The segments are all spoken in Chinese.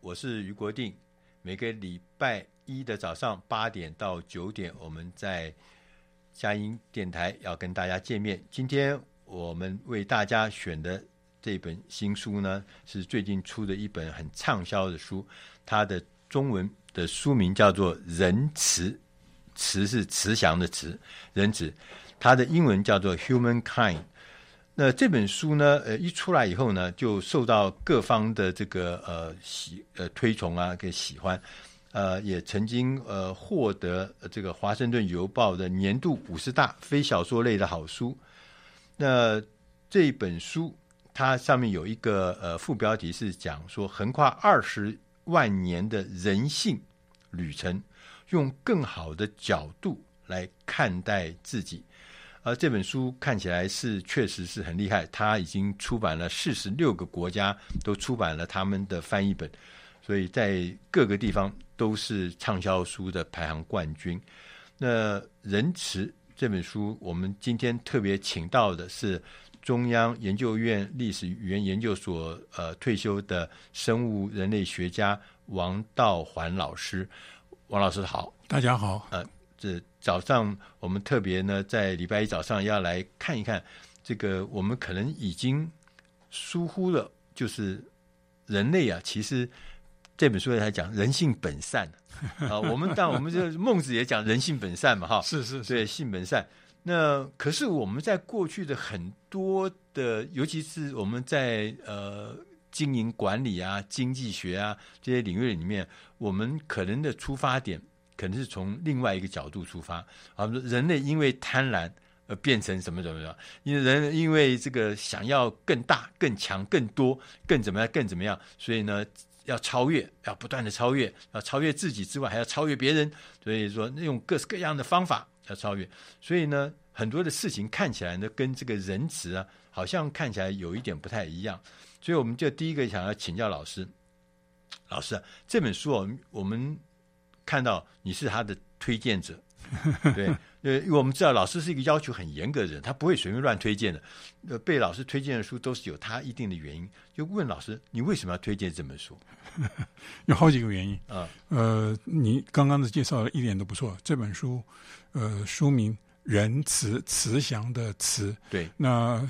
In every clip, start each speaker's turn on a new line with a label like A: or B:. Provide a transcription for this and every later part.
A: 我是俞国定，每个礼拜。一的早上八点到九点，我们在佳音电台要跟大家见面。今天我们为大家选的这本新书呢，是最近出的一本很畅销的书。它的中文的书名叫做《仁慈》，慈是慈祥的慈，仁慈。它的英文叫做《Humankind》。那这本书呢，呃，一出来以后呢，就受到各方的这个呃喜呃推崇啊，给喜欢。呃，也曾经呃获得这个《华盛顿邮报》的年度五十大非小说类的好书。那这本书它上面有一个呃副标题是讲说，横跨二十万年的人性旅程，用更好的角度来看待自己。而这本书看起来是确实是很厉害，它已经出版了四十六个国家都出版了他们的翻译本。所以在各个地方都是畅销书的排行冠军。那《仁慈》这本书，我们今天特别请到的是中央研究院历史语言研究所呃退休的生物人类学家王道环老师。王老师好，
B: 大家好。
A: 呃，这早上我们特别呢，在礼拜一早上要来看一看这个，我们可能已经疏忽了，就是人类啊，其实。这本书还讲人性本善 啊，我们但我们这孟子也讲人性本善嘛，哈，
B: 是是，是，
A: 对，性本善。那可是我们在过去的很多的，尤其是我们在呃经营管理啊、经济学啊这些领域里面，我们可能的出发点可能是从另外一个角度出发啊，人类因为贪婪而变成什么怎么样？因为人因为这个想要更大、更强、更多、更怎么样、更怎么样，所以呢。要超越，要不断的超越，要超越自己之外，还要超越别人。所以说，用各式各样的方法要超越。所以呢，很多的事情看起来呢，跟这个仁慈啊，好像看起来有一点不太一样。所以，我们就第一个想要请教老师，老师，这本书我们我们看到你是他的推荐者，对。呃，因为我们知道老师是一个要求很严格的人，他不会随便乱推荐的。呃，被老师推荐的书都是有他一定的原因。就问老师，你为什么要推荐这本书？
B: 有好几个原因
A: 啊。
B: 呃，你刚刚的介绍一点都不错。这本书，呃，书名“仁慈”，慈祥的慈。
A: 对。
B: 那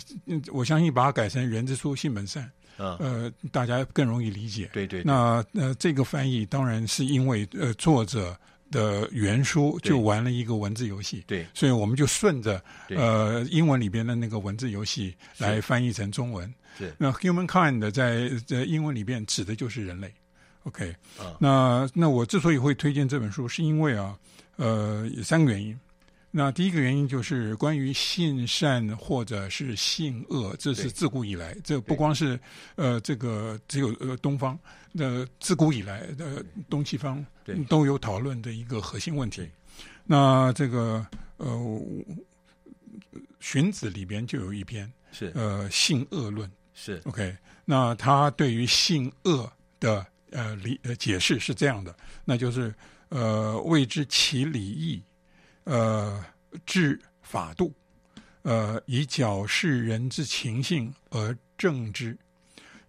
B: 我相信把它改成“人之初，性本善”，
A: 啊，
B: 呃，大家更容易理解。
A: 对对，对。
B: 那呃，这个翻译当然是因为呃，作者。的原书就玩了一个文字游戏，
A: 对，
B: 所以我们就顺着呃英文里边的那个文字游戏来翻译成中文。
A: 是，
B: 那 humankind 在在英文里边指的就是人类。OK，
A: 啊，
B: 那那我之所以会推荐这本书，是因为啊，呃，有三个原因。那第一个原因就是关于性善或者是性恶，这是自古以来，这不光是呃这个只有呃东方，呃自古以来的东西方都有讨论的一个核心问题。那这个呃荀子里边就有一篇
A: 是。
B: 呃性恶论
A: 是。
B: OK，那他对于性恶的呃理呃解释是这样的，那就是呃谓之其理义。呃，治法度，呃，以矫饰人之情性而正之。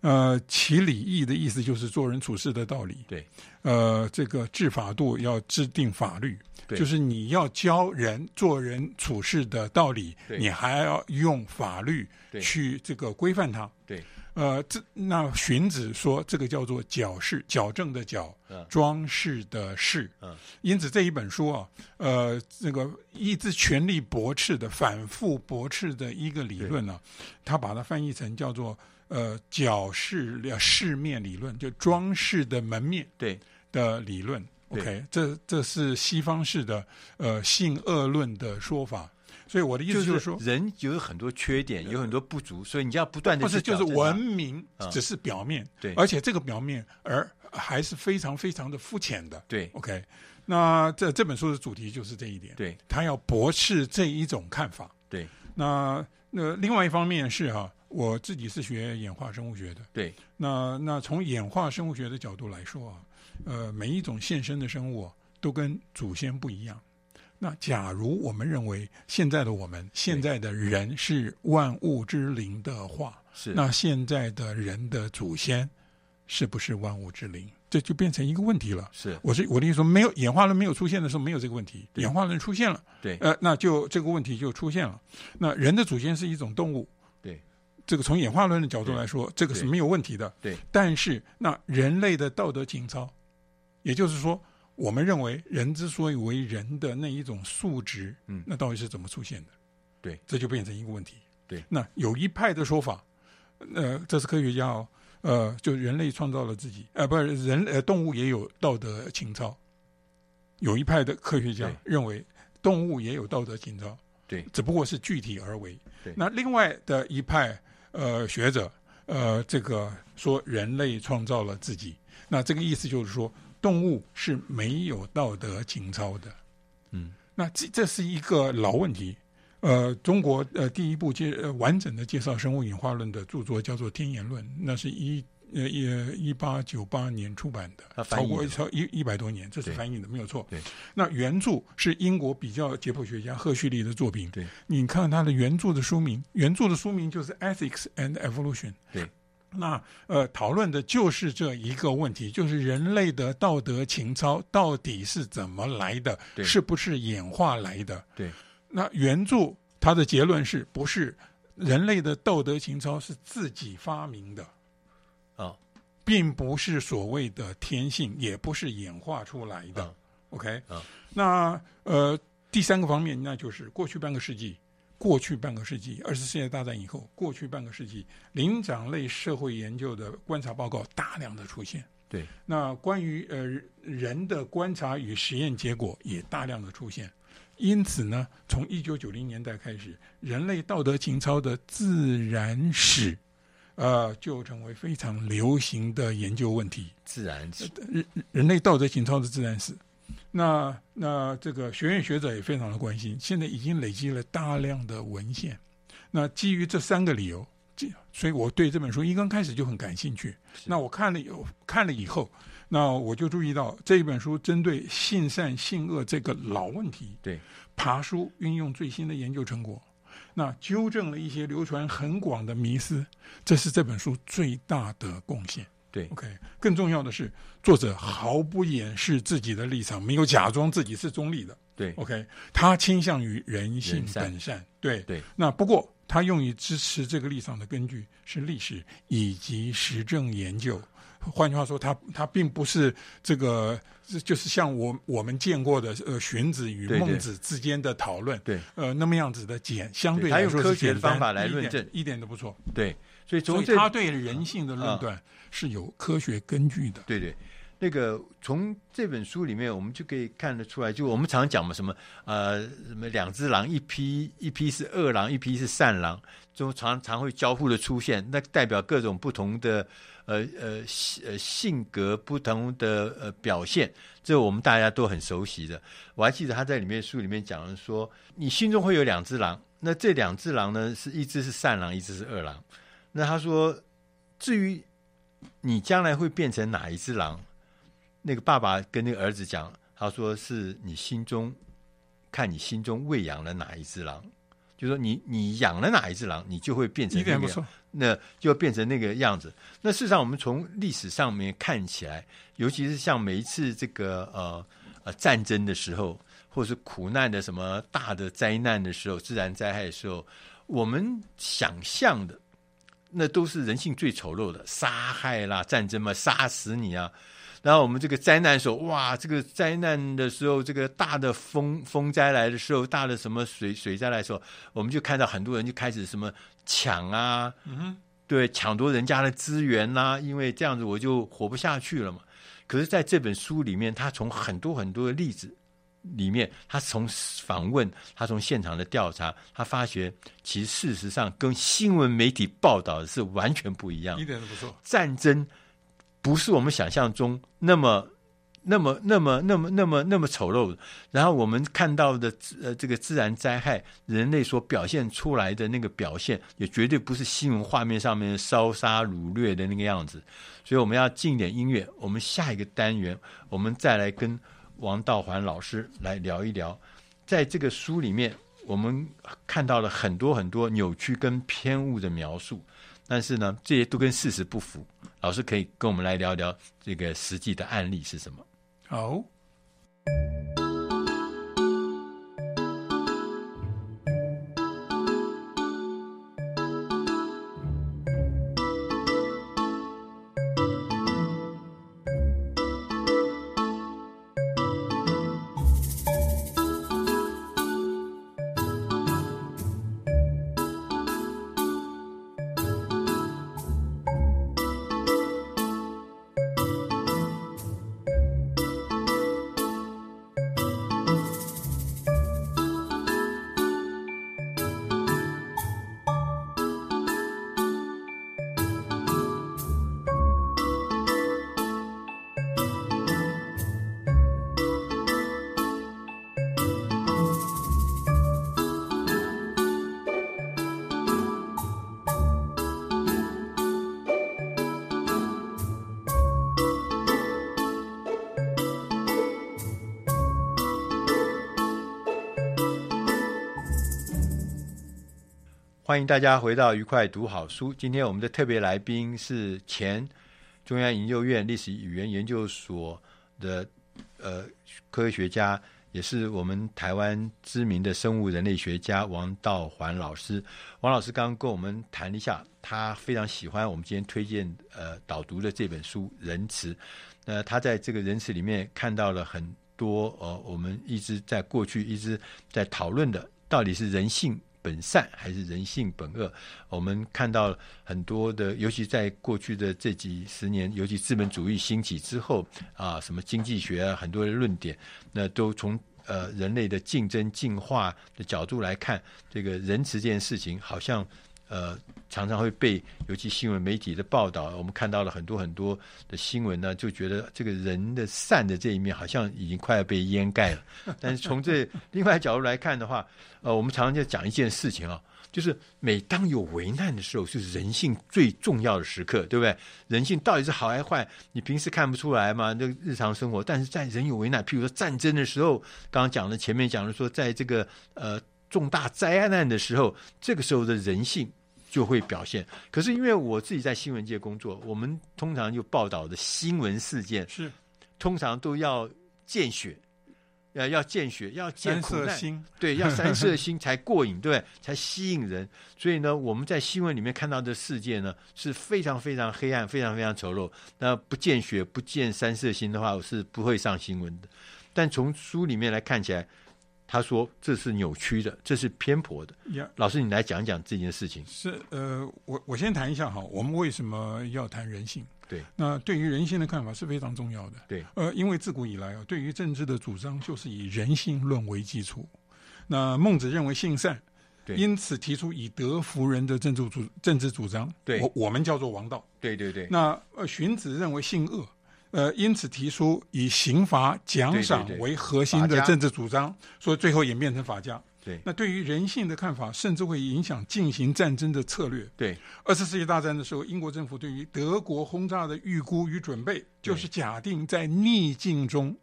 B: 呃，其礼义的意思就是做人处事的道理。
A: 对，
B: 呃，这个治法度要制定法律，
A: 对
B: 就是你要教人做人处事的道理，你还要用法律去这个规范它。
A: 对，
B: 呃，这那荀子说这个叫做矫饰，矫正的矫，
A: 嗯、
B: 装饰的饰。
A: 嗯，
B: 因此这一本书啊，呃，这个一直全力驳斥的、反复驳斥的一个理论呢、啊，他把它翻译成叫做。呃，矫饰的饰面理论，就装饰的门面对的理论。OK，这这是西方式的呃性恶论的说法。所以我的意思就是说，
A: 就是、人有很多缺点，有很多不足，所以你要不断的。
B: 不是，就是文明只是表面，嗯、对，而且这个表面而还是非常非常的肤浅的。对，OK，那这这本书的主题就是这一点。对，他要驳斥这一种看法。对，那那另外一方面是哈、啊。我自己是学演化生物学的，对。那那从演化生物学的角度来说啊，呃，每一种现生的生物、啊、都跟祖先不一样。那假如我们认为现在的我们现在的人是万物之灵的话，是那现在的人的祖先是不是万物之灵？这就变成一个问题了。是，我是我的意思说，没有演化论没有出现的时候，没有这个问题。演化论出现了，对，呃，那就这个问题就出现了。那人的祖先是一种动物。对这个从演化论的角度来说，这个是没有问题的。对，但是那人类的道德情操，也就是说，我们认为人之所以为人的那一种素质，嗯，那到底是怎么出现的？对，这就变成一个问题。对，那有一派的说法，呃，这是科学家哦，呃，就人类创造了自己，呃，不是人，呃，动物也有道德情操。有一派的科学家认为，动物也有道德情操，对，只不过是具体而为。对，那另外的一派。呃，学者，呃，这个说人类创造了自己，那这个意思就是说，动物是没有道德情操的。嗯，那这这是一个老问题。呃，中国呃第一部介呃完整的介绍生物演化论的著作叫做《天演论》，那是一。呃，一一八九八年出版的，超过超一一百多年，这是翻译的，没有错。对，那原著是英国比较解剖学家赫胥黎的作品。对，你看他的原著的书名，原著的书名就是《Ethics and Evolution》。对，那呃，讨论的就是这一个问题，就是人类的道德情操到底是怎么来的？是不是演化来的？对，那原著他的结论是不是人类的道德情操是自己发明的？啊，并不是所谓的天性，也不是演化出来的。嗯、OK，嗯，那呃，第三个方面，那就是过去半个世纪，过去半个世纪，二次世界大战以后，过去半个世纪，灵长类社会研究的观察报告大量的出现。对，那关于呃人的观察与实验结果也大量的出现。因此呢，从一九九零年代开始，人类道德情操的自然史。呃，就成为非常流行的研究问题。自然史，人人类道德情操的自然史。那那这个学院学者也非常的关心，现在已经累积了大量的文献。那基于这三个理由，所以我对这本书一刚开始就很感兴趣。那我看了有看了以后，那我就注意到这一本书针对性善性恶这个老问题，对，爬书运用最新的研究成果。那纠正了一些流传很广的迷思，这是这本书最大的贡献。对，OK，更重要的是，作者毫不掩饰自己的立场，没有假装自己是中立的。对，OK，他倾向于人性本善。对对，那不过他用于支持这个立场的根据是历史以及实证研究。换句话说，他他并不是这个，就是像我我们见过的呃荀子与孟子之间的讨论，对，呃那么样子的简，相对来说是简单，用科学的方法来论证，一点都不错。对，所以从他对人性的论断是有科学根据的。对对，那个从这本书里面我们就可以看得出来，就我们常讲嘛，什么呃什么两只狼，一批一批是恶狼，一批是善狼，就常常会交互的出现，那代表各种不同的。呃呃性呃性格不同的呃表现，这我们大家都很熟悉的。我还记得他在里面书里面讲了说，你心中会有两只狼，那这两只狼呢，是一只是善狼，一只是恶狼。那他说，至于你将来会变成哪一只狼，那个爸爸跟那个儿子讲，他说是你心中看你心中喂养了哪一只狼。
A: 就说你你养了哪一只狼，你就会变成那
B: 个
A: 那就变成那个样子。那事实上，我们从历史上面看起来，尤其是像每一次这个呃呃战争的时候，或是苦难的什么大的灾难的时候，自然灾害的时候，我们想象的那都是人性最丑陋的杀害啦，战争嘛，杀死你啊。然后我们这个灾难的时候，哇，这个灾难的时候，这个大的风风灾来的时候，大的什么水水灾来的时候，我们就看到很多人就开始什么抢啊，嗯哼，对，抢夺人家的资源呐、啊，因为这样子我就活不下去了嘛。可是在这本书里面，他从很多很多的例子里面，他从访问，他从现场的调查，他发觉其实事实上跟新闻媒体报道的是完全不一样，
B: 一点都不错，
A: 战争。不是我们想象中那么、那么、那么、那么、那么、那么丑陋。然后我们看到的呃，这个自然灾害，人类所表现出来的那个表现，也绝对不是新闻画面上面烧杀掳掠的那个样子。所以我们要进点音乐。我们下一个单元，我们再来跟王道环老师来聊一聊，在这个书里面，我们看到了很多很多扭曲跟偏误的描述。但是呢，这些都跟事实不符。老师可以跟我们来聊聊这个实际的案例是什么？
B: 好。
A: 欢迎大家回到愉快读好书。今天我们的特别来宾是前中央研究院历史语言研究所的呃科学家，也是我们台湾知名的生物人类学家王道环老师。王老师刚刚跟我们谈了一下，他非常喜欢我们今天推荐呃导读的这本书《仁慈》。那他在这个《仁慈》里面看到了很多呃我们一直在过去一直在讨论的，到底是人性。本善还是人性本恶？我们看到很多的，尤其在过去的这几十年，尤其资本主义兴起之后啊，什么经济学啊，很多的论点，那都从呃人类的竞争进化的角度来看，这个仁慈这件事情，好像。呃，常常会被尤其新闻媒体的报道，我们看到了很多很多的新闻呢，就觉得这个人的善的这一面好像已经快要被掩盖了。但是从这另外角度来看的话，呃，我们常常就讲一件事情啊，就是每当有危难的时候，就是人性最重要的时刻，对不对？人性到底是好还是坏？你平时看不出来吗？那个日常生活，但是在人有危难，譬如说战争的时候，刚刚讲的前面讲的说，在这个呃重大灾难的时候，这个时候的人性。就会表现。可是因为我自己在新闻界工作，我们通常就报道的新闻事件是通常都要见血，要要见血，要见苦难，对，要三色心才过瘾，对，才吸引人。所以呢，我们在新闻里面看到的世界呢是非常非常黑暗，非常非常丑陋。那不见血，不见三色心的话，我是不会上新闻的。但从书里面来看起来。他说：“这是扭曲的，这是偏颇的。Yeah. ”老师，你来讲讲这件事情。
B: 是呃，我我先谈一下哈，我们为什么要谈人性？
A: 对，
B: 那对于人性的看法是非常重要的。
A: 对，
B: 呃，因为自古以来啊，对于政治的主张就是以人性论为基础。那孟子认为性善，对，因此提出以德服人的政治主政治主张。
A: 对，
B: 我我们叫做王道。
A: 对对对。
B: 那呃，荀子认为性恶。呃，因此提出以刑罚奖赏为核心的政治主张，所以最后演变成法家。
A: 对，
B: 那对于人性的看法，甚至会影响进行战争的策略。
A: 对，
B: 二次世界大战的时候，英国政府对于德国轰炸的预估与准备，就是假定在逆境中，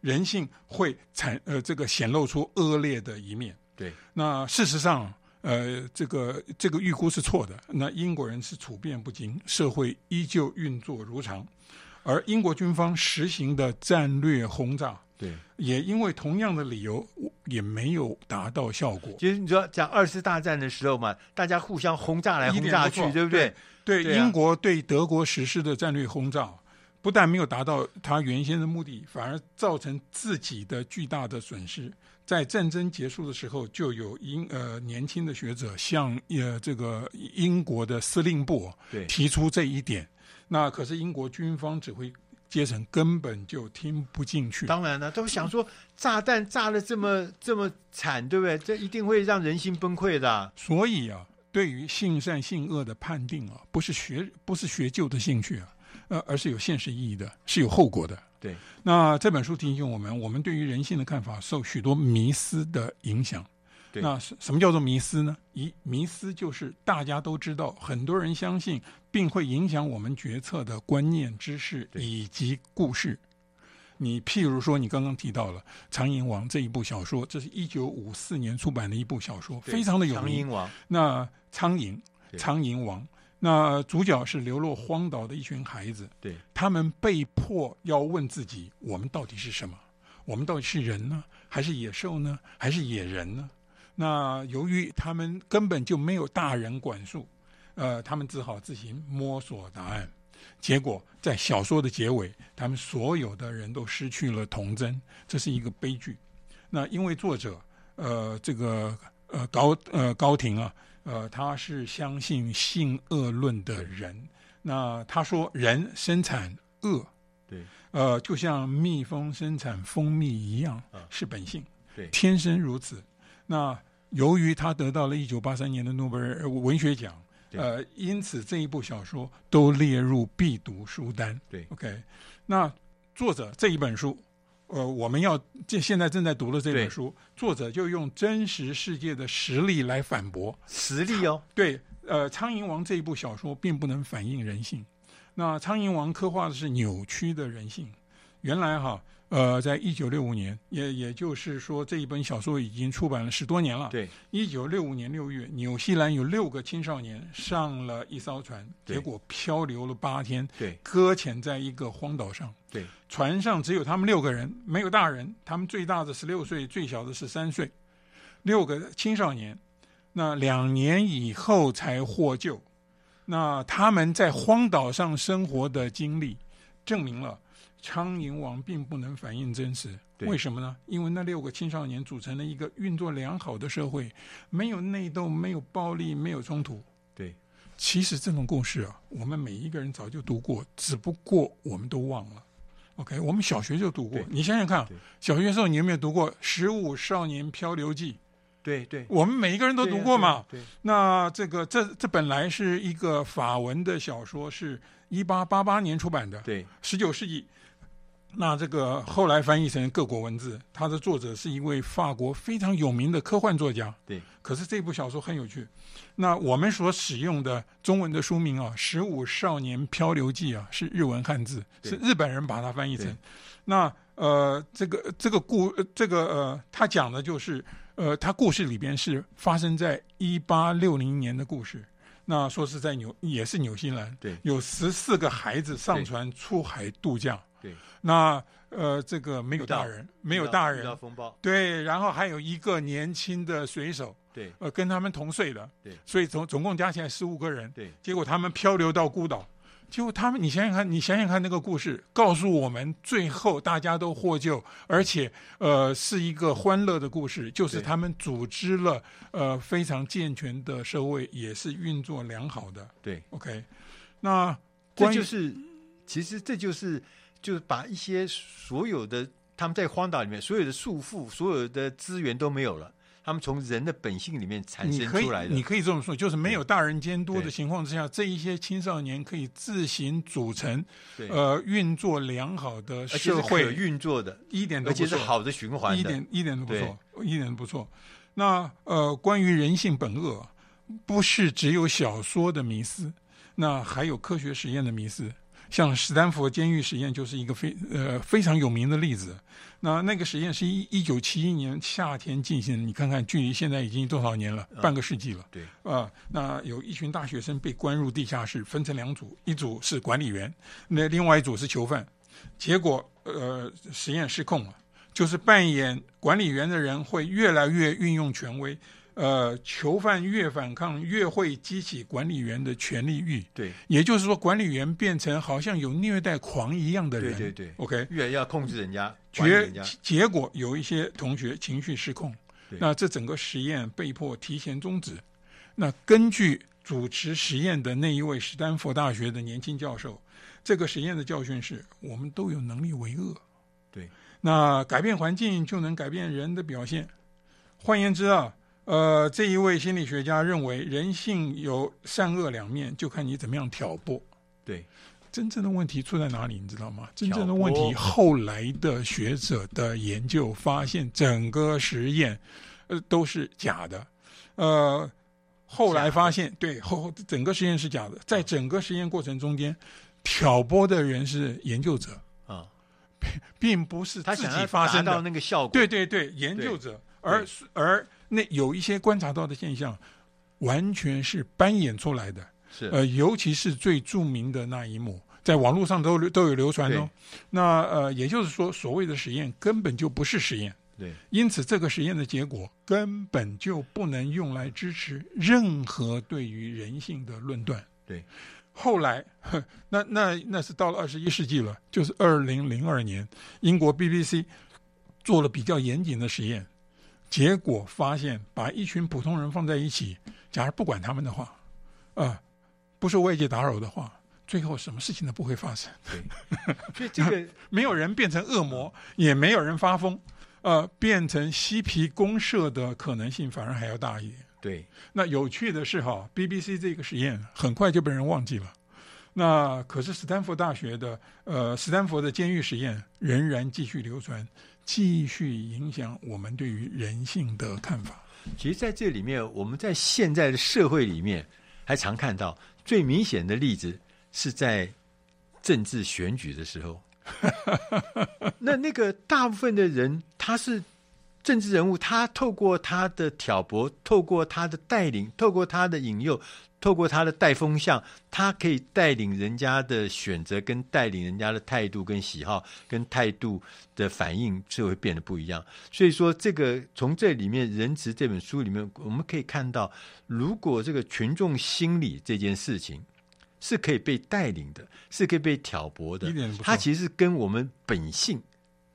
B: 人性会产呃这个显露出恶劣的一面。
A: 对，
B: 那事实上。呃，这个这个预估是错的。那英国人是处变不惊，社会依旧运作如常，而英国军方实行的战略轰炸，
A: 对，
B: 也因为同样的理由，也没有达到效果。
A: 其实你说讲二次大战的时候嘛，大家互相轰炸来轰炸去，对不对？
B: 对，
A: 对啊、
B: 英国对德国实施的战略轰炸，不但没有达到他原先的目的，反而造成自己的巨大的损失。在战争结束的时候，就有英呃年轻的学者向呃这个英国的司令部提出这一点。那可是英国军方指挥阶层根本就听不进去。
A: 当然了，都想说炸弹炸得这么这么惨，对不对？这一定会让人心崩溃的啊。
B: 所以啊，对于性善性恶的判定啊，不是学不是学究的兴趣啊，呃，而是有现实意义的，是有后果的。
A: 对，
B: 那这本书提醒我们，我们对于人性的看法受许多迷思的影响。
A: 对，
B: 那什什么叫做迷思呢？一迷思就是大家都知道，很多人相信，并会影响我们决策的观念、知识以及故事。你譬如说，你刚刚提到了《苍蝇王》这一部小说，这是一九五四年出版的一部小说，非常的有名。
A: 苍蝇王，
B: 那苍蝇，苍蝇王。那主角是流落荒岛的一群孩子，
A: 对，
B: 他们被迫要问自己：我们到底是什么？我们到底是人呢，还是野兽呢，还是野人呢？那由于他们根本就没有大人管束，呃，他们只好自行摸索答案。结果在小说的结尾，他们所有的人都失去了童真，这是一个悲剧。那因为作者，呃，这个呃高呃高庭啊。呃，他是相信性恶论的人。那他说，人生产恶，
A: 对，
B: 呃，就像蜜蜂生产蜂蜜一样，是本性，
A: 对，
B: 天生如此。那由于他得到了一九八三年的诺贝尔文学奖，呃，因此这一部小说都列入必读书单。
A: 对
B: ，OK。那作者这一本书。呃，我们要这现在正在读的这本书，作者就用真实世界的实例来反驳
A: 实例哦。
B: 对，呃，《苍蝇王》这一部小说并不能反映人性，那《苍蝇王》刻画的是扭曲的人性。原来哈。呃，在一九六五年，也也就是说，这一本小说已经出版了十多年了。
A: 对，
B: 一九六五年六月，纽西兰有六个青少年上了一艘船，结果漂流了八天，
A: 对，搁浅在一个荒岛上。
B: 对，船上只有他们六个人，没有大人，他们最大的十六岁，最小的十三岁，六个青少年。那两年以后才获救。那他们在荒岛上生活的经历，证明了。苍蝇王并不能反映真实，为什么呢？因为那六个青少年组成了一个运作良好的社会，没有内斗，没有暴力，没有冲突。
A: 对，
B: 其实这种故事啊，我们每一个人早就读过，只不过我们都忘了。OK，我们小学就读过。你想想看，小学的时候你有没有读过《十五少年漂流记》？
A: 对对，
B: 我们每一个人都读过嘛。
A: 对，对，对，
B: 那这个这这本来是一个法文的小说，是一八八八年出版的。
A: 对，
B: 十九世纪。那这个后来翻译成各国文字，它的作者是一位法国非常有名的科幻作家。
A: 对，
B: 可是这部小说很有趣。那我们所使用的中文的书名啊，《十五少年漂流记》啊，是日文汉字，是日本人把它翻译成。那呃，这个这个故这个呃，他讲的就是呃，他故事里边是发生在一八六零年的故事。那说是在纽也是纽西兰，
A: 对，
B: 有十四个孩子上船出海度假。
A: 对，
B: 那呃，这个没有大人，没有大人，
A: 风暴，
B: 对，然后还有一个年轻的水手，
A: 对，
B: 呃，跟他们同岁的，
A: 对，
B: 所以总总共加起来十五个人，
A: 对，
B: 结果他们漂流到孤岛，结果他们，你想想看，你想想看那个故事，告诉我们最后大家都获救，而且呃是一个欢乐的故事，就是他们组织了呃非常健全的社会，也是运作良好的，
A: 对
B: ，OK，那
A: 这就是，其实这就是。就是把一些所有的他们在荒岛里面所有的束缚、所有的资源都没有了，他们从人的本性里面产生出来的。
B: 你可以，这么说，就是没有大人监督的情况之下，这一些青少年可以自行组成，呃，运作良好的社
A: 会，运作的，
B: 一点都不错，
A: 而且是好的循环的，
B: 一点一点都不错，一点都不错。那呃，关于人性本恶，不是只有小说的迷思，那还有科学实验的迷思。像史丹佛监狱实验就是一个非呃非常有名的例子。那那个实验是一一九七一年夏天进行，你看看距离现在已经多少年了？半个世纪了。
A: 对
B: 啊，那有一群大学生被关入地下室，分成两组，一组是管理员，那另外一组是囚犯。结果呃实验失控了，就是扮演管理员的人会越来越运用权威。呃，囚犯越反抗，越会激起管理员的权力欲。
A: 对，
B: 也就是说，管理员变成好像有虐待狂一样的人。
A: 对对对
B: ，OK，
A: 越要控制人家，
B: 结
A: 人家
B: 结果有一些同学情绪失控，
A: 对
B: 那这整个实验被迫提前终止。那根据主持实验的那一位史丹佛大学的年轻教授，这个实验的教训是我们都有能力为恶。
A: 对，
B: 那改变环境就能改变人的表现。换言之啊。呃，这一位心理学家认为，人性有善恶两面，就看你怎么样挑拨。
A: 对，
B: 真正的问题出在哪里？你知道吗？真正的问题，后来的学者的研究发现，整个实验呃都是假的。呃，后来发现，对后整个实验是假的。在整个实验过程中间，挑拨的人是研究者啊，并并不是自己发生
A: 到那个效果。
B: 对对对，研究者，而而。那有一些观察到的现象，完全是扮演出来的。
A: 是
B: 呃，尤其是最著名的那一幕，在网络上都都有流传哦。那呃，也就是说，所谓的实验根本就不是实验。
A: 对，因
B: 此这个实验的结果根本就不能用来支持任何对于人性的论断。
A: 对，
B: 后来，那那那是到了二十一世纪了，就是二零零二年，英国 BBC 做了比较严谨的实验。结果发现，把一群普通人放在一起，假如不管他们的话，啊、呃，不受外界打扰的话，最后什么事情都不会发生。
A: 对，所以这个
B: 没有人变成恶魔，也没有人发疯，呃，变成嬉皮公社的可能性反而还要大一点。
A: 对，
B: 那有趣的是哈，BBC 这个实验很快就被人忘记了。那可是斯坦福大学的，呃，斯坦福的监狱实验仍然继续流传。继续影响我们对于人性的看法。
A: 其实，在这里面，我们在现在的社会里面，还常看到最明显的例子是在政治选举的时候。那那个大部分的人，他是政治人物，他透过他的挑拨，透过他的带领，透过他的引诱。透过他的带风向，他可以带领人家的选择，跟带领人家的态度、跟喜好、跟态度的反应，就会变得不一样。所以说，这个从这里面《仁慈》这本书里面，我们可以看到，如果这个群众心理这件事情是可以被带领的，是可以被挑拨的，它其实跟我们本性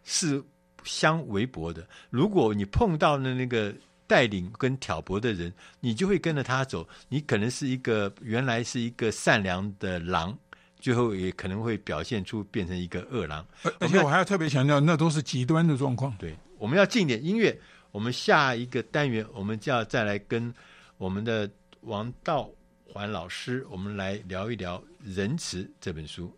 A: 是相违悖的。如果你碰到了那个。带领跟挑拨的人，你就会跟着他走。你可能是一个原来是一个善良的狼，最后也可能会表现出变成一个恶狼。
B: 而且我还要特别强调，那都是极端的状况。
A: 对，我们要进点音乐。我们下一个单元，我们就要再来跟我们的王道环老师，我们来聊一聊《仁慈》这本书。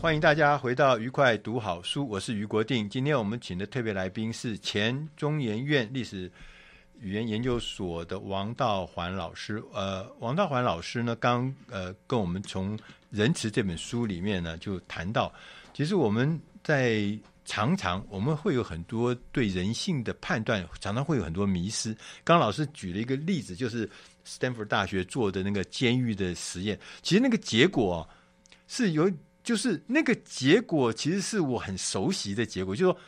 A: 欢迎大家回到愉快读好书，我是于国定。今天我们请的特别来宾是前中研院历史语言研究所的王道环老师。呃，王道环老师呢，刚呃跟我们从《仁慈》这本书里面呢，就谈到，其实我们在常常我们会有很多对人性的判断，常常会有很多迷失。刚刚老师举了一个例子，就是斯坦福大学做的那个监狱的实验，其实那个结果是有，就是那个结果其实是我很熟悉的结果，就是说，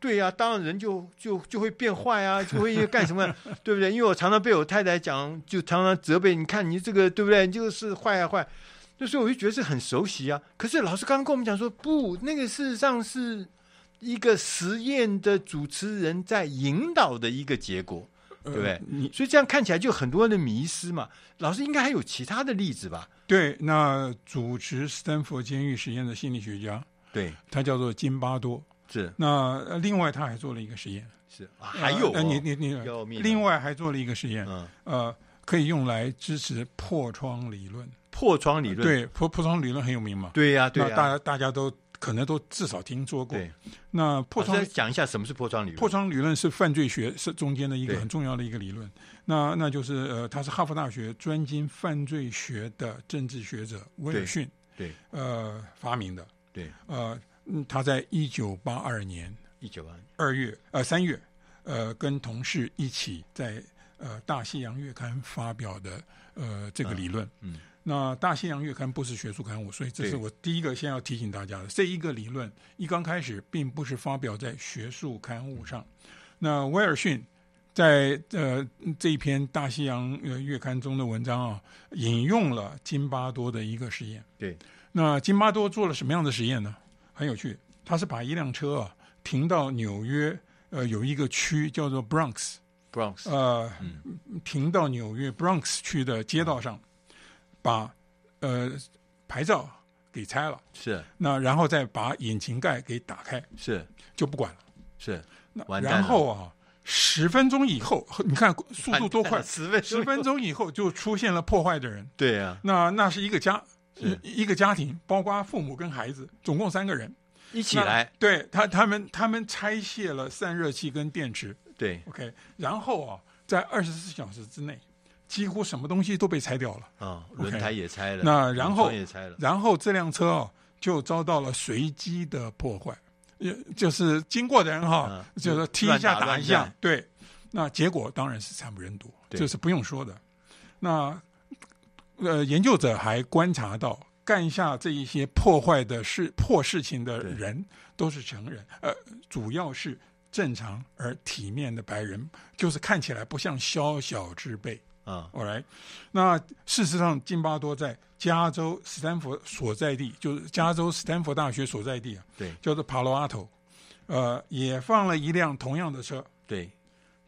A: 对呀、当然人就就就会变坏啊，就会干什么，对不对？因为我常常被我太太讲，就常常责备，你看你这个对不对？你就是坏啊坏，那所以我就觉得是很熟悉啊。可是老师刚刚跟我们讲说，不，那个事实上是。一个实验的主持人在引导的一个结果，对不对？所以这样看起来就很多人的迷失嘛。老师应该还有其他的例子吧？
B: 对，那主持斯坦福监狱实验的心理学家，
A: 对，
B: 他叫做金巴多。
A: 是。
B: 那另外他还做了一个实验，
A: 是、啊、还有、哦。
B: 呃、你你你，另外还做了一个实验，嗯，呃，可以用来支持破窗理论。
A: 破窗理论，
B: 对，破破窗理论很有名嘛？
A: 对呀、啊，对呀、啊，
B: 大家大家都。可能都至少听说过。对，那破窗
A: 讲一下什么是破窗理论？
B: 破窗理论是犯罪学是中间的一个很重要的一个理论。那那就是呃，他是哈佛大学专精犯罪学的政治学者威尔逊
A: 对，对
B: 呃发明的。
A: 对，
B: 呃，他在一九八二年
A: 一九八
B: 二月呃三月呃跟同事一起在呃大西洋月刊发表的呃这个理论。嗯。嗯那《大西洋月刊》不是学术刊物，所以这是我第一个先要提醒大家的。这一个理论一刚开始，并不是发表在学术刊物上。那威尔逊在呃这一篇《大西洋月刊》中的文章啊，引用了金巴多的一个实验。
A: 对，
B: 那金巴多做了什么样的实验呢？很有趣，他是把一辆车啊停到纽约呃有一个区叫做 Bronx，Bronx 呃、嗯、停到纽约 Bronx 区的街道上。嗯把呃牌照给拆了，
A: 是。
B: 那然后再把引擎盖给打开，
A: 是。
B: 就不管了，
A: 是。
B: 那然后啊十分钟以后，你看速度多快，十分十分钟以后就出现了破坏的人，
A: 对呀、啊，
B: 那那是一个家，一个家庭，包括父母跟孩子，总共三个人
A: 一。起来，
B: 对他他们他们拆卸了散热器跟电池，
A: 对
B: ，OK，然后啊在二十四小时之内。几乎什么东西都被拆掉了。
A: 啊，轮胎也拆了，
B: 那然后
A: 也拆了，
B: 然后这辆车哦就遭到了随机的破坏，也就是经过的人哈、啊，就是踢一下打一下，对，那结果当然是惨不忍睹，这是不用说的。那呃，研究者还观察到，干下这一些破坏的事破事情的人都是成人，呃，主要是正常而体面的白人，就是看起来不像宵小之辈。啊，All right，那事实上，津巴多在加州斯坦福所在地，就是加州斯坦福大学所在地啊，
A: 对，
B: 叫做帕罗阿托，呃，也放了一辆同样的车，
A: 对，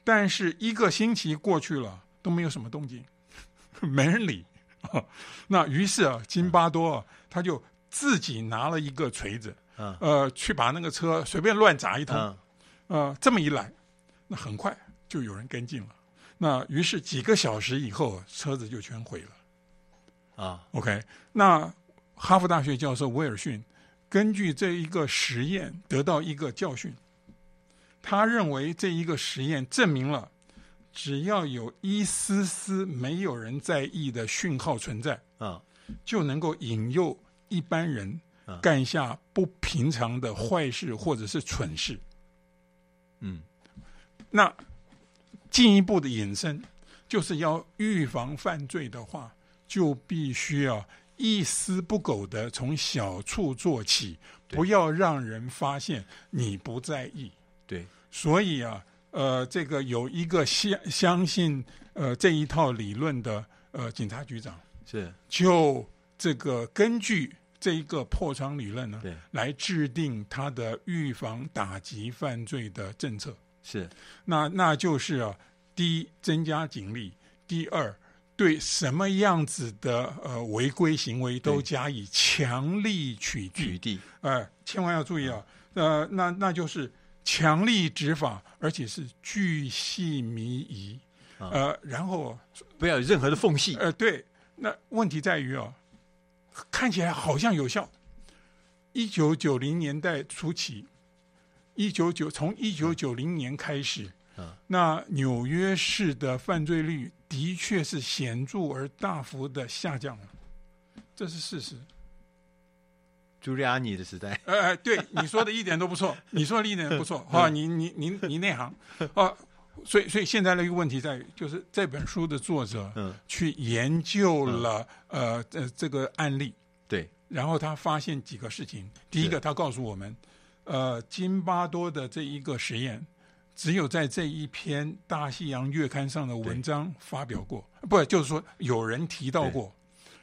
B: 但是一个星期过去了，都没有什么动静，没人理。那于是啊，津巴多啊，他就自己拿了一个锤子，啊，呃，去把那个车随便乱砸一通，啊，呃，这么一来，那很快就有人跟进了。那于是几个小时以后，车子就全毁了。
A: 啊
B: ，OK。那哈佛大学教授威尔逊根据这一个实验得到一个教训，他认为这一个实验证明了，只要有一丝丝没有人在意的讯号存在，啊，就能够引诱一般人干下不平常的坏事或者是蠢事。
A: 嗯，
B: 那。进一步的引申，就是要预防犯罪的话，就必须要一丝不苟的从小处做起，不要让人发现你不在意。
A: 对，
B: 所以啊，呃，这个有一个相相信呃这一套理论的呃警察局长
A: 是
B: 就这个根据这一个破窗理论呢，
A: 对，
B: 来制定他的预防打击犯罪的政策。
A: 是，
B: 那那就是啊，第一增加警力，第二对什么样子的呃违规行为都加以强力取缔。
A: 取缔，
B: 呃，千万要注意啊，呃，那那就是强力执法，而且是巨细靡遗，呃，然后
A: 不要有任何的缝隙。
B: 呃，对，那问题在于啊，看起来好像有效。一九九零年代初期，一九九从一九九零年开始，嗯嗯、那纽约市的犯罪率的确是显著而大幅的下降了，这是事实。
A: 朱利安尼的时代，
B: 呃，对，你说的一点都不错，你说的一点都不错，啊，你你你你内行，啊，所以所以现在的一个问题在于，就是这本书的作者，嗯，去研究了，呃，呃这个案例，
A: 对，
B: 然后他发现几个事情，第一个，他告诉我们，呃，金巴多的这一个实验，只有在这一篇《大西洋月刊》上的文章发表过，不，就是说有人提到过。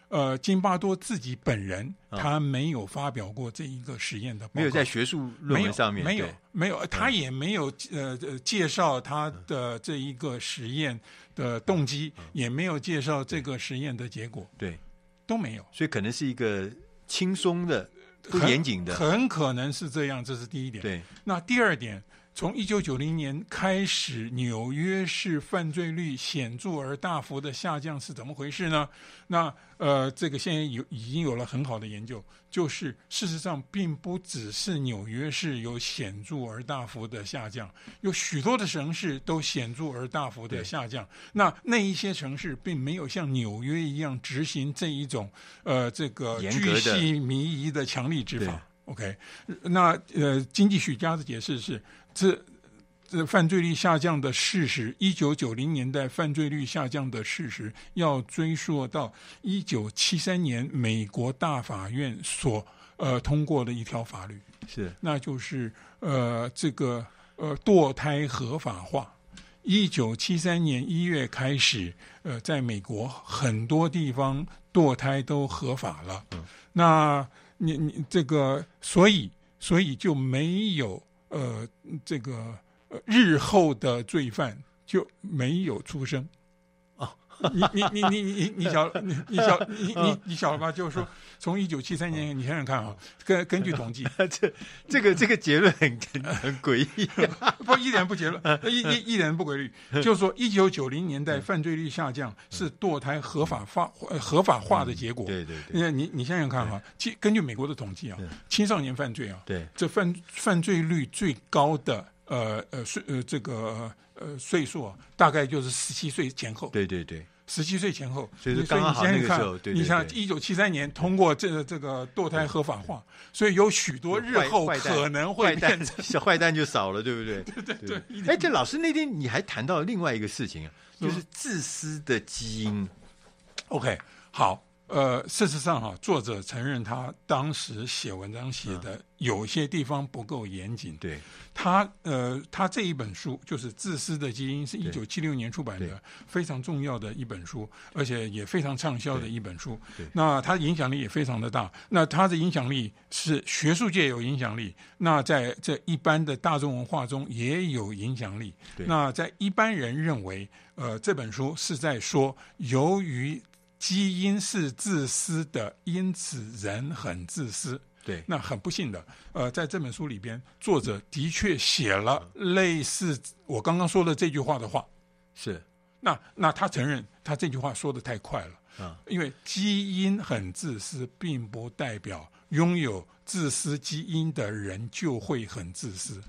B: 呃，金巴多自己本人他没有发表过这一个实验的报告，
A: 没有在学术论文上面，
B: 没有，没有，他也没有呃呃介绍他的这一个实验的动机，也没有介绍这个实验的结果，
A: 对，
B: 都没有，
A: 所以可能是一个轻松的、不严谨的，
B: 很，很可能是这样，这是第一点。
A: 对，
B: 那第二点。从一九九零年开始，纽约市犯罪率显著而大幅的下降是怎么回事呢？那呃，这个现在有已经有了很好的研究，就是事实上并不只是纽约市有显著而大幅的下降，有许多的城市都显著而大幅的下降。那那一些城市并没有像纽约一样执行这一种呃这个巨细靡遗的强力执法。OK，那呃，经济学家的解释是。这这犯罪率下降的事实，一九九零年代犯罪率下降的事实，要追溯到一九七三年美国大法院所呃通过的一条法律，
A: 是，
B: 那就是呃这个呃堕胎合法化。一九七三年一月开始，呃，在美国很多地方堕胎都合法了。嗯，那你你这个，所以所以就没有。呃，这个日后的罪犯就没有出生。你你你你你你晓你你晓你你你晓得吧？就是说，从一九七三年，你想想看啊，根根据统计，
A: 这这个这个结论很很诡异，
B: 不一点不结论，一一一点不规律。就是说，一九九零年代犯罪率下降是堕胎合法化合法化的结果。
A: 对对对，
B: 你你想想看哈，其根据美国的统计啊，青少年犯罪啊，
A: 对，
B: 这犯犯罪率最高的呃呃是呃这个。呃，岁数啊，大概就是十七岁前后。
A: 对对对，
B: 十七岁前后。
A: 所以刚刚好那个时候，
B: 你像一九七三年通过这个这个堕胎合法化，所以有许多日后可能会变成
A: 小坏蛋就少了，对不对？
B: 对 对对。
A: 哎，这老师那天你还谈到另外一个事情啊，就是自私的基因。
B: OK，好。呃，事实上哈，作者承认他当时写文章写的有些地方不够严谨。
A: 对，
B: 他呃，他这一本书就是《自私的基因》，是一九七六年出版的，非常重要的一本书，而且也非常畅销的一本书。那他影响力也非常的大。那他的影响力是学术界有影响力，那在这一般的大众文化中也有影响力。那在一般人认为，呃，这本书是在说由于。基因是自私的，因此人很自私。
A: 对，
B: 那很不幸的，呃，在这本书里边，作者的确写了类似我刚刚说的这句话的话。
A: 是，
B: 那那他承认他这句话说的太快了。啊，因为基因很自私，并不代表拥有自私基因的人就会很自私。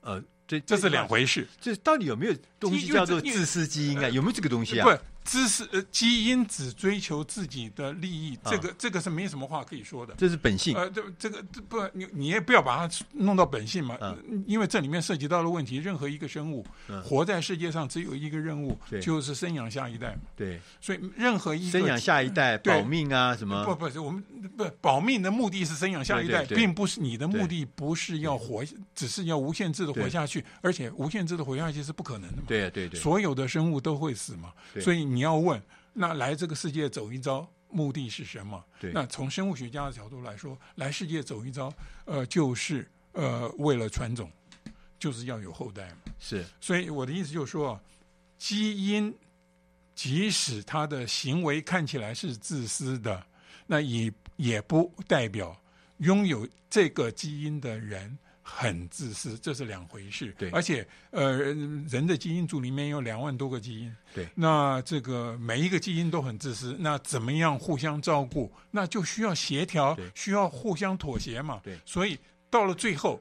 A: 呃，这
B: 这是两回事。
A: 这到底有没有东西叫做自私基因啊？有没有这个东西啊？
B: 不。知识呃，基因只追求自己的利益，这个这个是没什么话可以说的。
A: 这是本性。
B: 呃，这这个不，你你也不要把它弄到本性嘛。嗯。因为这里面涉及到的问题，任何一个生物活在世界上只有一个任务，就是生养下一代嘛。
A: 对。
B: 所以任何一个
A: 生养下一代保命啊什么？
B: 不不是我们不保命的目的是生养下一代，并不是你的目的不是要活，只是要无限制的活下去，而且无限制的活下去是不可能的嘛。
A: 对对对。
B: 所有的生物都会死嘛，所以。你要问，那来这个世界走一遭，目的是什么？
A: 对，
B: 那从生物学家的角度来说，来世界走一遭，呃，就是呃，为了传种，就是要有后代嘛。
A: 是，
B: 所以我的意思就是说，基因即使他的行为看起来是自私的，那也也不代表拥有这个基因的人很自私，这是两回事。
A: 对，
B: 而且呃，人的基因组里面有两万多个基因。
A: 对，
B: 那这个每一个基因都很自私，那怎么样互相照顾？那就需要协调，需要互相妥协嘛。
A: 对，
B: 所以到了最后，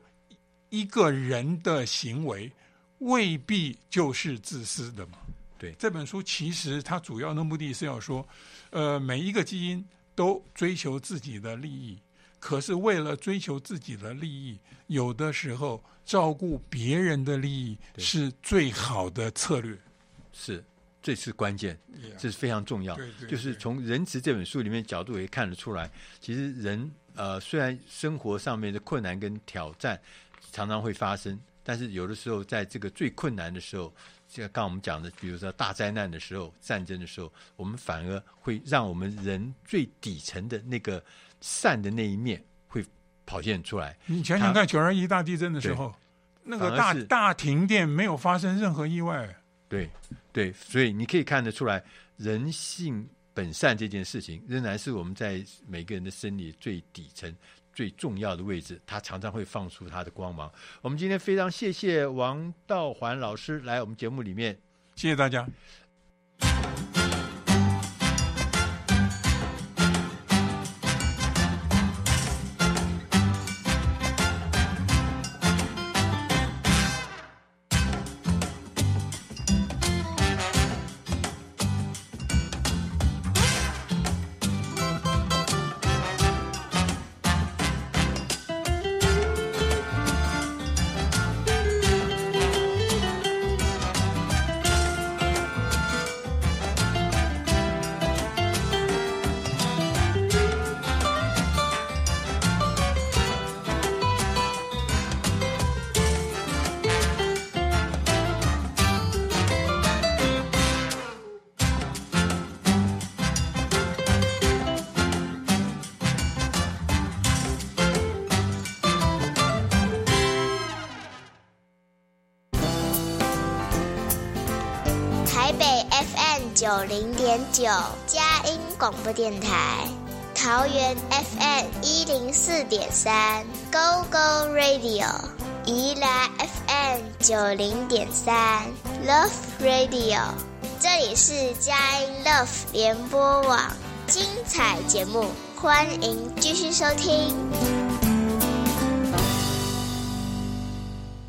B: 一个人的行为未必就是自私的嘛。
A: 对，
B: 这本书其实它主要的目的是要说，呃，每一个基因都追求自己的利益。可是为了追求自己的利益，有的时候照顾别人的利益是最好的策略。
A: 是，这是关键，yeah, 这是非常重要。
B: 对对对，
A: 就是从《仁慈》这本书里面角度也看得出来，其实人呃虽然生活上面的困难跟挑战常常会发生，但是有的时候在这个最困难的时候，像刚刚我们讲的，比如说大灾难的时候、战争的时候，我们反而会让我们人最底层的那个。善的那一面会跑现出来。
B: 你想想看，九二一大地震的时候，那个大大停电没有发生任何意外。
A: 对对，所以你可以看得出来，人性本善这件事情仍然是我们在每个人的生理最底层最重要的位置，它常常会放出它的光芒。我们今天非常谢谢王道环老师来我们节目里面，
B: 谢谢大家。
C: 广播电台，桃园 FM 一零四点三 Go Go Radio，宜兰 FM 九零点三 Love Radio，这里是佳音 Love 联播网，精彩节目，欢迎继续收听。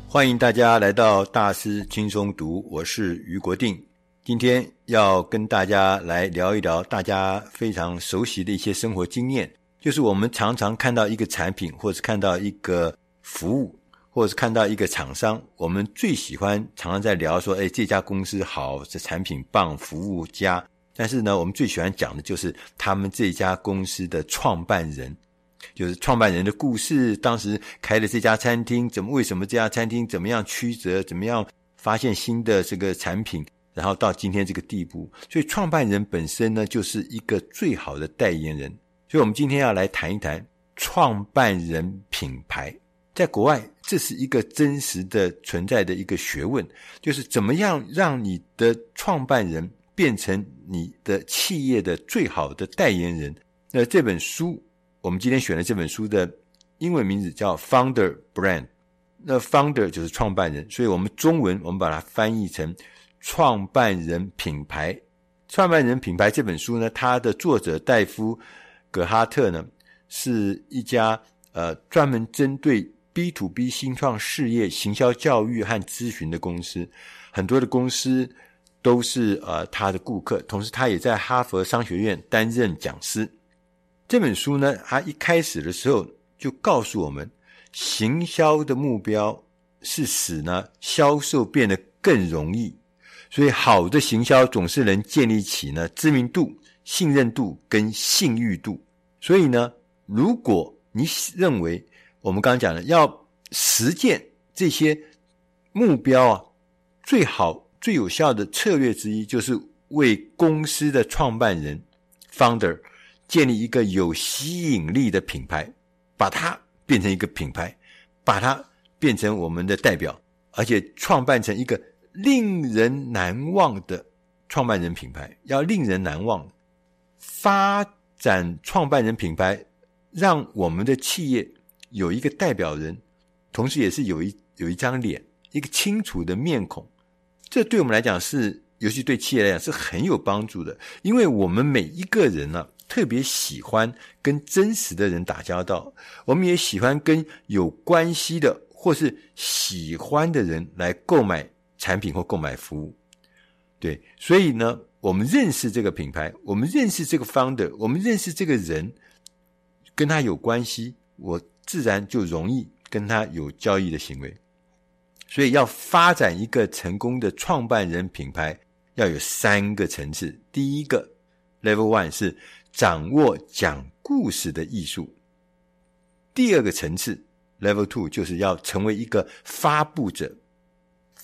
A: 欢迎大家来到大师轻松读，我是于国定。今天要跟大家来聊一聊大家非常熟悉的一些生活经验，就是我们常常看到一个产品，或是看到一个服务，或者是看到一个厂商，我们最喜欢常常在聊说，哎，这家公司好，这产品棒，服务佳。但是呢，我们最喜欢讲的就是他们这家公司的创办人，就是创办人的故事，当时开的这家餐厅，怎么为什么这家餐厅怎么样曲折，怎么样发现新的这个产品。然后到今天这个地步，所以创办人本身呢，就是一个最好的代言人。所以，我们今天要来谈一谈创办人品牌。在国外，这是一个真实的存在的一个学问，就是怎么样让你的创办人变成你的企业的最好的代言人。那这本书，我们今天选的这本书的英文名字叫 Founder Brand。那 Founder 就是创办人，所以我们中文我们把它翻译成。创办人品牌，创办人品牌这本书呢，它的作者戴夫·葛哈特呢，是一家呃专门针对 B to B 新创事业行销教育和咨询的公司，很多的公司都是呃他的顾客，同时他也在哈佛商学院担任讲师。这本书呢，他一开始的时候就告诉我们，行销的目标是使呢销售变得更容易。所以，好的行销总是能建立起呢知名度、信任度跟信誉度。所以呢，如果你认为我们刚刚讲的要实践这些目标啊，最好最有效的策略之一就是为公司的创办人 （founder） 建立一个有吸引力的品牌，把它变成一个品牌，把它变成我们的代表，而且创办成一个。令人难忘的创办人品牌，要令人难忘。发展创办人品牌，让我们的企业有一个代表人，同时也是有一有一张脸，一个清楚的面孔。这对我们来讲是，尤其对企业来讲是很有帮助的，因为我们每一个人呢、特别喜欢跟真实的人打交道，我们也喜欢跟有关系的或是喜欢的人来购买产品或购买服务。对，所以呢，我们认识这个品牌，我们认识这个 founder，我们认识这个人，跟他有关系，我自然就容易跟他有交易的行为。所以，要发展一个成功的创办人品牌，要有三个层次。第一个 level one 是掌握讲故事的艺术；第二个层次 level two 就是要成为一个发布者，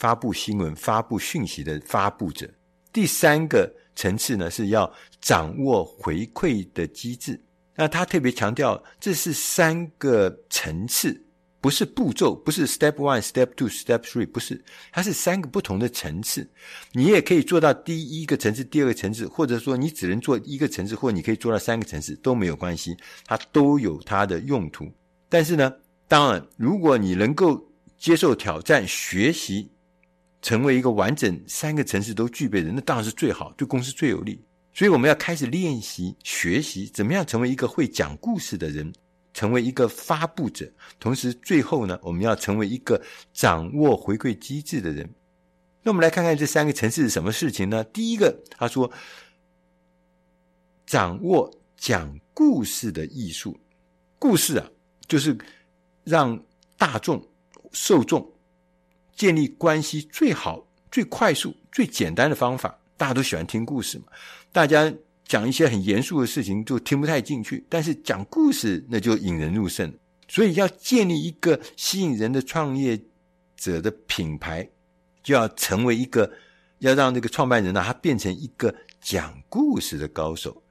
A: 发布新闻、发布讯息的发布者；第三个层次呢，是要掌握回馈的机制。那他特别强调，这是三个层次。不是步骤，不是 step one、step two、step three，不是，它是三个不同的层次。你也可以做到第一个层次、第二个层次，或者说你只能做一个层次，或你可以做到三个层次都没有关系，它都有它的用途。但是呢，当然，如果你能够接受挑战、学习，成为一个完整三个城市都具备的人，那当然是最好，对公司最有利。所以我们要开始练习、学习，怎么样成为一个会讲故事的人。成为一个发布者，同时最后呢，我们要成为一个掌握回馈机制的人。那我们来看看这三个城市是什么事情呢？第一个，他说，掌握讲故事的艺术。故事啊，就是让大众受众建立关系最好、最快速、最简单的方法。大家都喜欢听故事嘛，大家。讲一些很严肃的事情就听不太进去，但是讲故事那就引人入胜。所以要建立一个吸引人的创业者的品牌，就要成为一个，要让这个创办人呢，他变成一个讲故事的高手。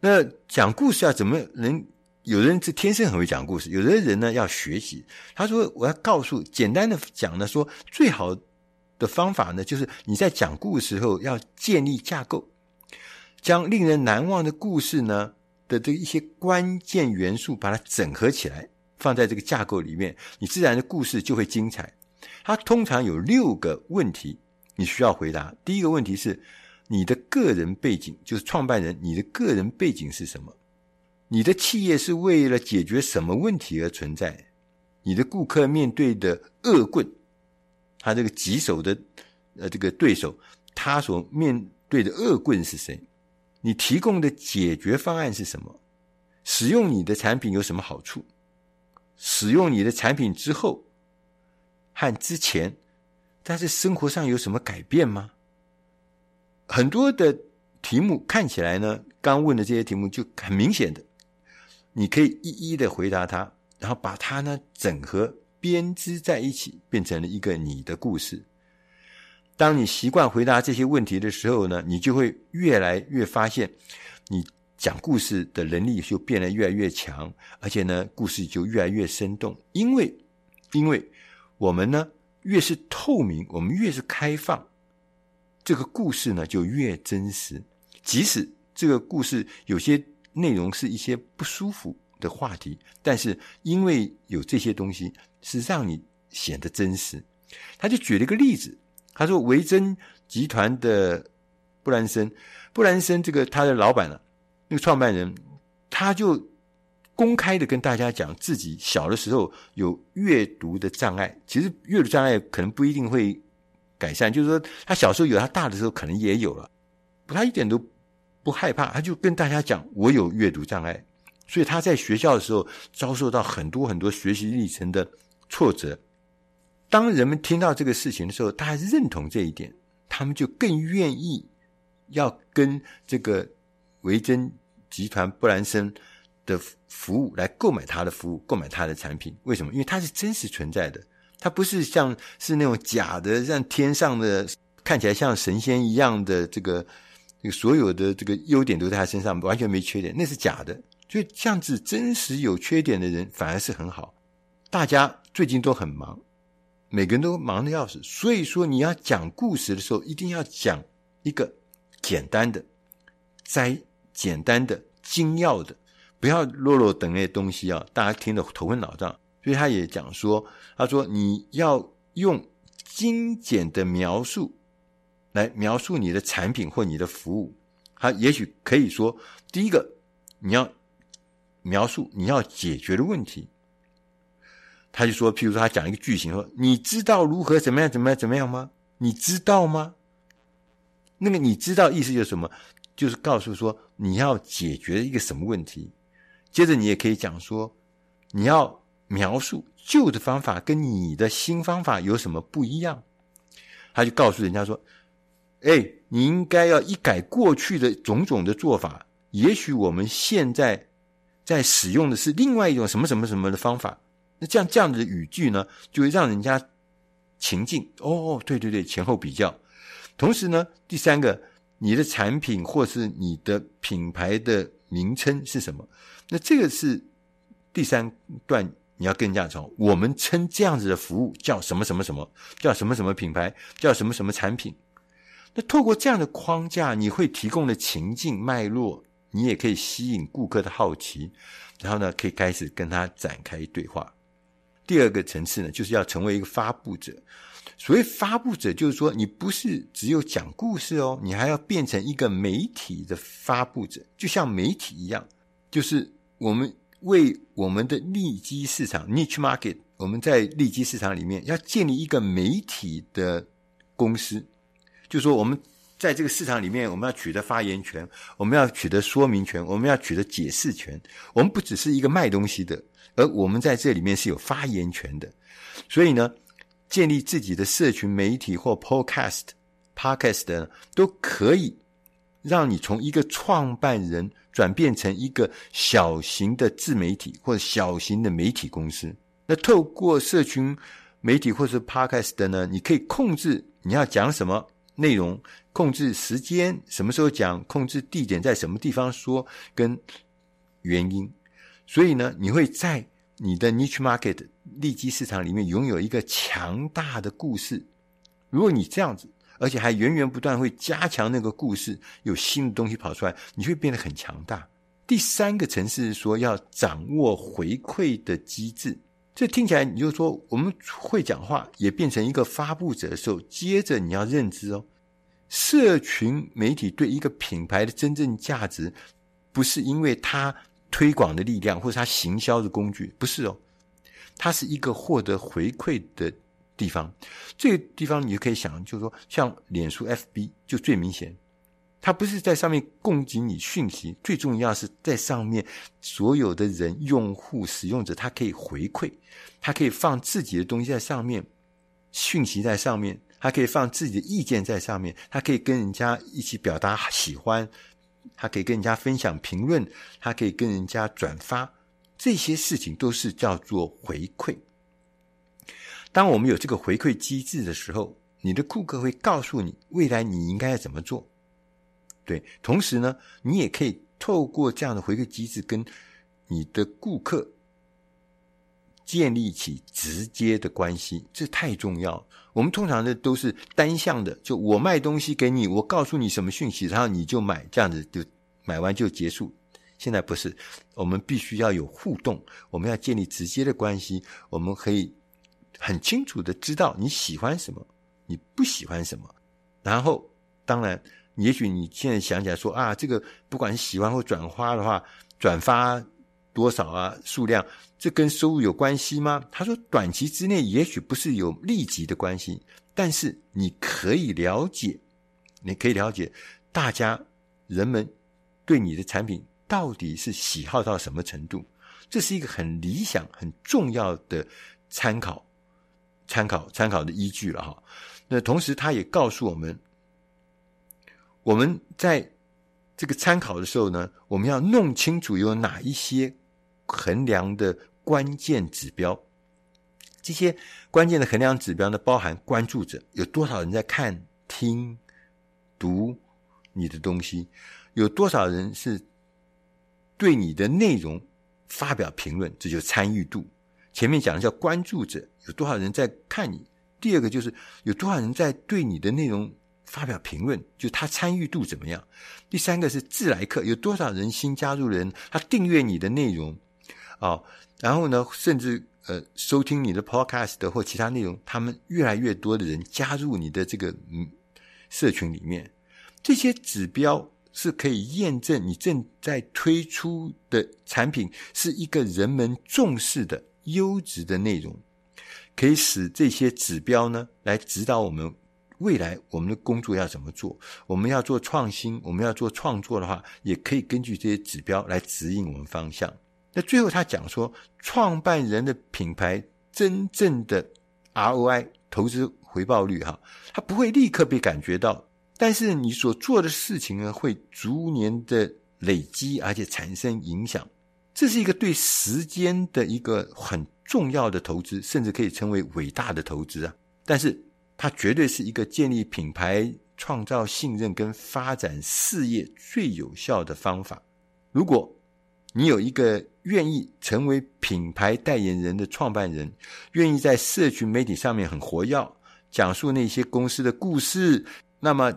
A: 那讲故事要怎么能？有的人是天生很会讲故事，有的人呢要学习。他说：“我要告诉，简单的讲呢，说最好的方法呢，就是你在讲故事时候要建立架构。”将令人难忘的故事呢的这一些关键元素，把它整合起来，放在这个架构里面，你自然的故事就会精彩。它通常有六个问题你需要回答。第一个问题是你的个人背景，就是创办人，你的个人背景是什么？你的企业是为了解决什么问题而存在？你的顾客面对的恶棍，他这个棘手的呃这个对手，他所面对的恶棍是谁？你提供的解决方案是什么？使用你的产品有什么好处？使用你的产品之后和之前，但是生活上有什么改变吗？很多的题目看起来呢，刚问的这些题目就很明显的，你可以一一的回答它，然后把它呢整合编织在一起，变成了一个你的故事。当你习惯回答这些问题的时候呢，你就会越来越发现，你讲故事的能力就变得越来越强，而且呢，故事就越来越生动。因为，因为我们呢越是透明，我们越是开放，这个故事呢就越真实。即使这个故事有些内容是一些不舒服的话题，但是因为有这些东西，是让你显得真实。他就举了一个例子。他说：“维珍集团的布兰森，布兰森这个他的老板呢、啊，那个创办人，他就公开的跟大家讲自己小的时候有阅读的障碍。其实阅读障碍可能不一定会改善，就是说他小时候有，他大的时候可能也有了。他一点都不害怕，他就跟大家讲：我有阅读障碍。所以他在学校的时候遭受到很多很多学习历程的挫折。”当人们听到这个事情的时候，大家认同这一点，他们就更愿意要跟这个维珍集团布兰森的服务来购买他的服务，购买他的产品。为什么？因为它是真实存在的，它不是像是那种假的，像天上的看起来像神仙一样的这个这个所有的这个优点都在他身上，完全没缺点，那是假的。所以这样子真实有缺点的人反而是很好。大家最近都很忙。每个人都忙得要死，所以说你要讲故事的时候，一定要讲一个简单的、摘简单的、精要的，不要啰啰等那些东西啊，大家听得头昏脑胀。所以他也讲说，他说你要用精简的描述来描述你的产品或你的服务。他也许可以说，第一个你要描述你要解决的问题。他就说，譬如说他讲一个句型说，你知道如何怎么样怎么样怎么样吗？你知道吗？那个你知道意思就是什么？就是告诉说你要解决一个什么问题。接着你也可以讲说，你要描述旧的方法跟你的新方法有什么不一样。他就告诉人家说，哎，你应该要一改过去的种种的做法。也许我们现在在使用的是另外一种什么什么什么的方法。那这样这样子的语句呢，就会让人家情境哦，对对对，前后比较。同时呢，第三个，你的产品或是你的品牌的名称是什么？那这个是第三段你要跟人家说，我们称这样子的服务叫什么什么什么，叫什么什么品牌，叫什么什么产品。那透过这样的框架，你会提供的情境脉络，你也可以吸引顾客的好奇，然后呢，可以开始跟他展开对话。第二个层次呢，就是要成为一个发布者。所谓发布者，就是说你不是只有讲故事哦，你还要变成一个媒体的发布者，就像媒体一样，就是我们为我们的利基市场 （niche market），我们在利基市场里面要建立一个媒体的公司，就说我们在这个市场里面，我们要取得发言权，我们要取得说明权，我们要取得解释权，我们不只是一个卖东西的。而我们在这里面是有发言权的，所以呢，建立自己的社群媒体或 podcast、podcast 呢，都可以让你从一个创办人转变成一个小型的自媒体或者小型的媒体公司。那透过社群媒体或者 podcast 呢，你可以控制你要讲什么内容，控制时间，什么时候讲，控制地点，在什么地方说，跟原因。所以呢，你会在你的 niche market 利基市场里面拥有一个强大的故事。如果你这样子，而且还源源不断会加强那个故事，有新的东西跑出来，你会变得很强大。第三个层次是说要掌握回馈的机制。这听起来你就说我们会讲话也变成一个发布者的时候，接着你要认知哦，社群媒体对一个品牌的真正价值，不是因为它。推广的力量，或者它行销的工具，不是哦，它是一个获得回馈的地方。这个地方你就可以想，就是说，像脸书 FB 就最明显，它不是在上面供给你讯息，最重要是在上面所有的人、用户、使用者，他可以回馈，他可以放自己的东西在上面，讯息在上面，他可以放自己的意见在上面，他可以跟人家一起表达喜欢。他可以跟人家分享评论，他可以跟人家转发，这些事情都是叫做回馈。当我们有这个回馈机制的时候，你的顾客会告诉你未来你应该要怎么做。对，同时呢，你也可以透过这样的回馈机制跟你的顾客建立起直接的关系，这太重要。我们通常的都是单向的，就我卖东西给你，我告诉你什么讯息，然后你就买，这样子就买完就结束。现在不是，我们必须要有互动，我们要建立直接的关系，我们可以很清楚的知道你喜欢什么，你不喜欢什么。然后，当然，也许你现在想起来说啊，这个不管是喜欢或转发的话，转发。多少啊？数量，这跟收入有关系吗？他说，短期之内也许不是有立即的关系，但是你可以了解，你可以了解大家人们对你的产品到底是喜好到什么程度，这是一个很理想、很重要的参考、参考、参考的依据了哈。那同时，他也告诉我们，我们在这个参考的时候呢，我们要弄清楚有哪一些。衡量的关键指标，这些关键的衡量指标呢，包含关注者有多少人在看、听、读你的东西，有多少人是对你的内容发表评论，这就是参与度。前面讲的叫关注者，有多少人在看你；第二个就是有多少人在对你的内容发表评论，就他参与度怎么样；第三个是自来客，有多少人新加入的人，他订阅你的内容。啊、然后呢，甚至呃收听你的 podcast 或其他内容，他们越来越多的人加入你的这个嗯社群里面，这些指标是可以验证你正在推出的产品是一个人们重视的优质的内容，可以使这些指标呢来指导我们。未来我们的工作要怎么做？我们要做创新，我们要做创作的话，也可以根据这些指标来指引我们方向。那最后他讲说，创办人的品牌真正的 ROI 投资回报率哈，它不会立刻被感觉到，但是你所做的事情呢，会逐年的累积，而且产生影响。这是一个对时间的一个很重要的投资，甚至可以称为伟大的投资啊！但是。它绝对是一个建立品牌、创造信任跟发展事业最有效的方法。如果你有一个愿意成为品牌代言人的创办人，愿意在社群媒体上面很活跃，讲述那些公司的故事，那么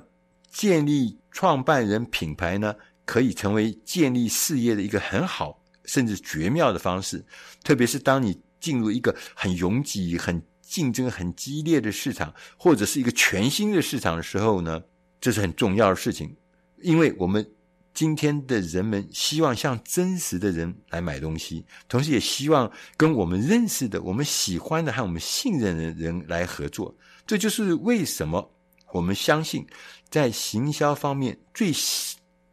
A: 建立创办人品牌呢，可以成为建立事业的一个很好甚至绝妙的方式。特别是当你进入一个很拥挤、很竞争很激烈的市场，或者是一个全新的市场的时候呢，这是很重要的事情，因为我们今天的人们希望向真实的人来买东西，同时也希望跟我们认识的、我们喜欢的和我们信任的人来合作。这就是为什么我们相信，在行销方面最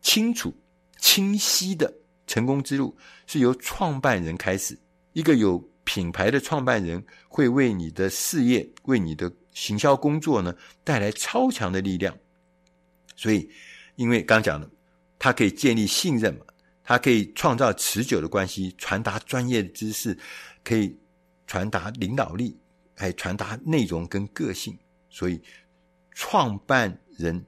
A: 清楚、清晰的成功之路是由创办人开始，一个有。品牌的创办人会为你的事业、为你的行销工作呢带来超强的力量。所以，因为刚讲的，它可以建立信任嘛，它可以创造持久的关系，传达专业的知识，可以传达领导力，还传达内容跟个性。所以，创办人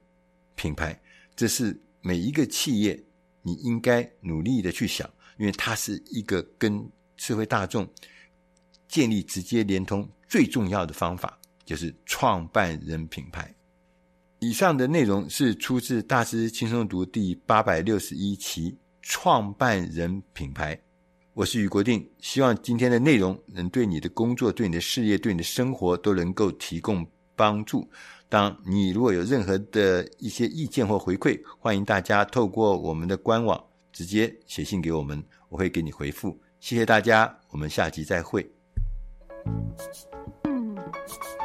A: 品牌，这是每一个企业你应该努力的去想，因为它是一个跟社会大众。建立直接连通最重要的方法就是创办人品牌。以上的内容是出自《大师轻松读》第八百六十一期《创办人品牌》。我是俞国定，希望今天的内容能对你的工作、对你的事业、对你的生活都能够提供帮助。当你如果有任何的一些意见或回馈，欢迎大家透过我们的官网直接写信给我们，我会给你回复。谢谢大家，我们下集再会。Mm-hmm.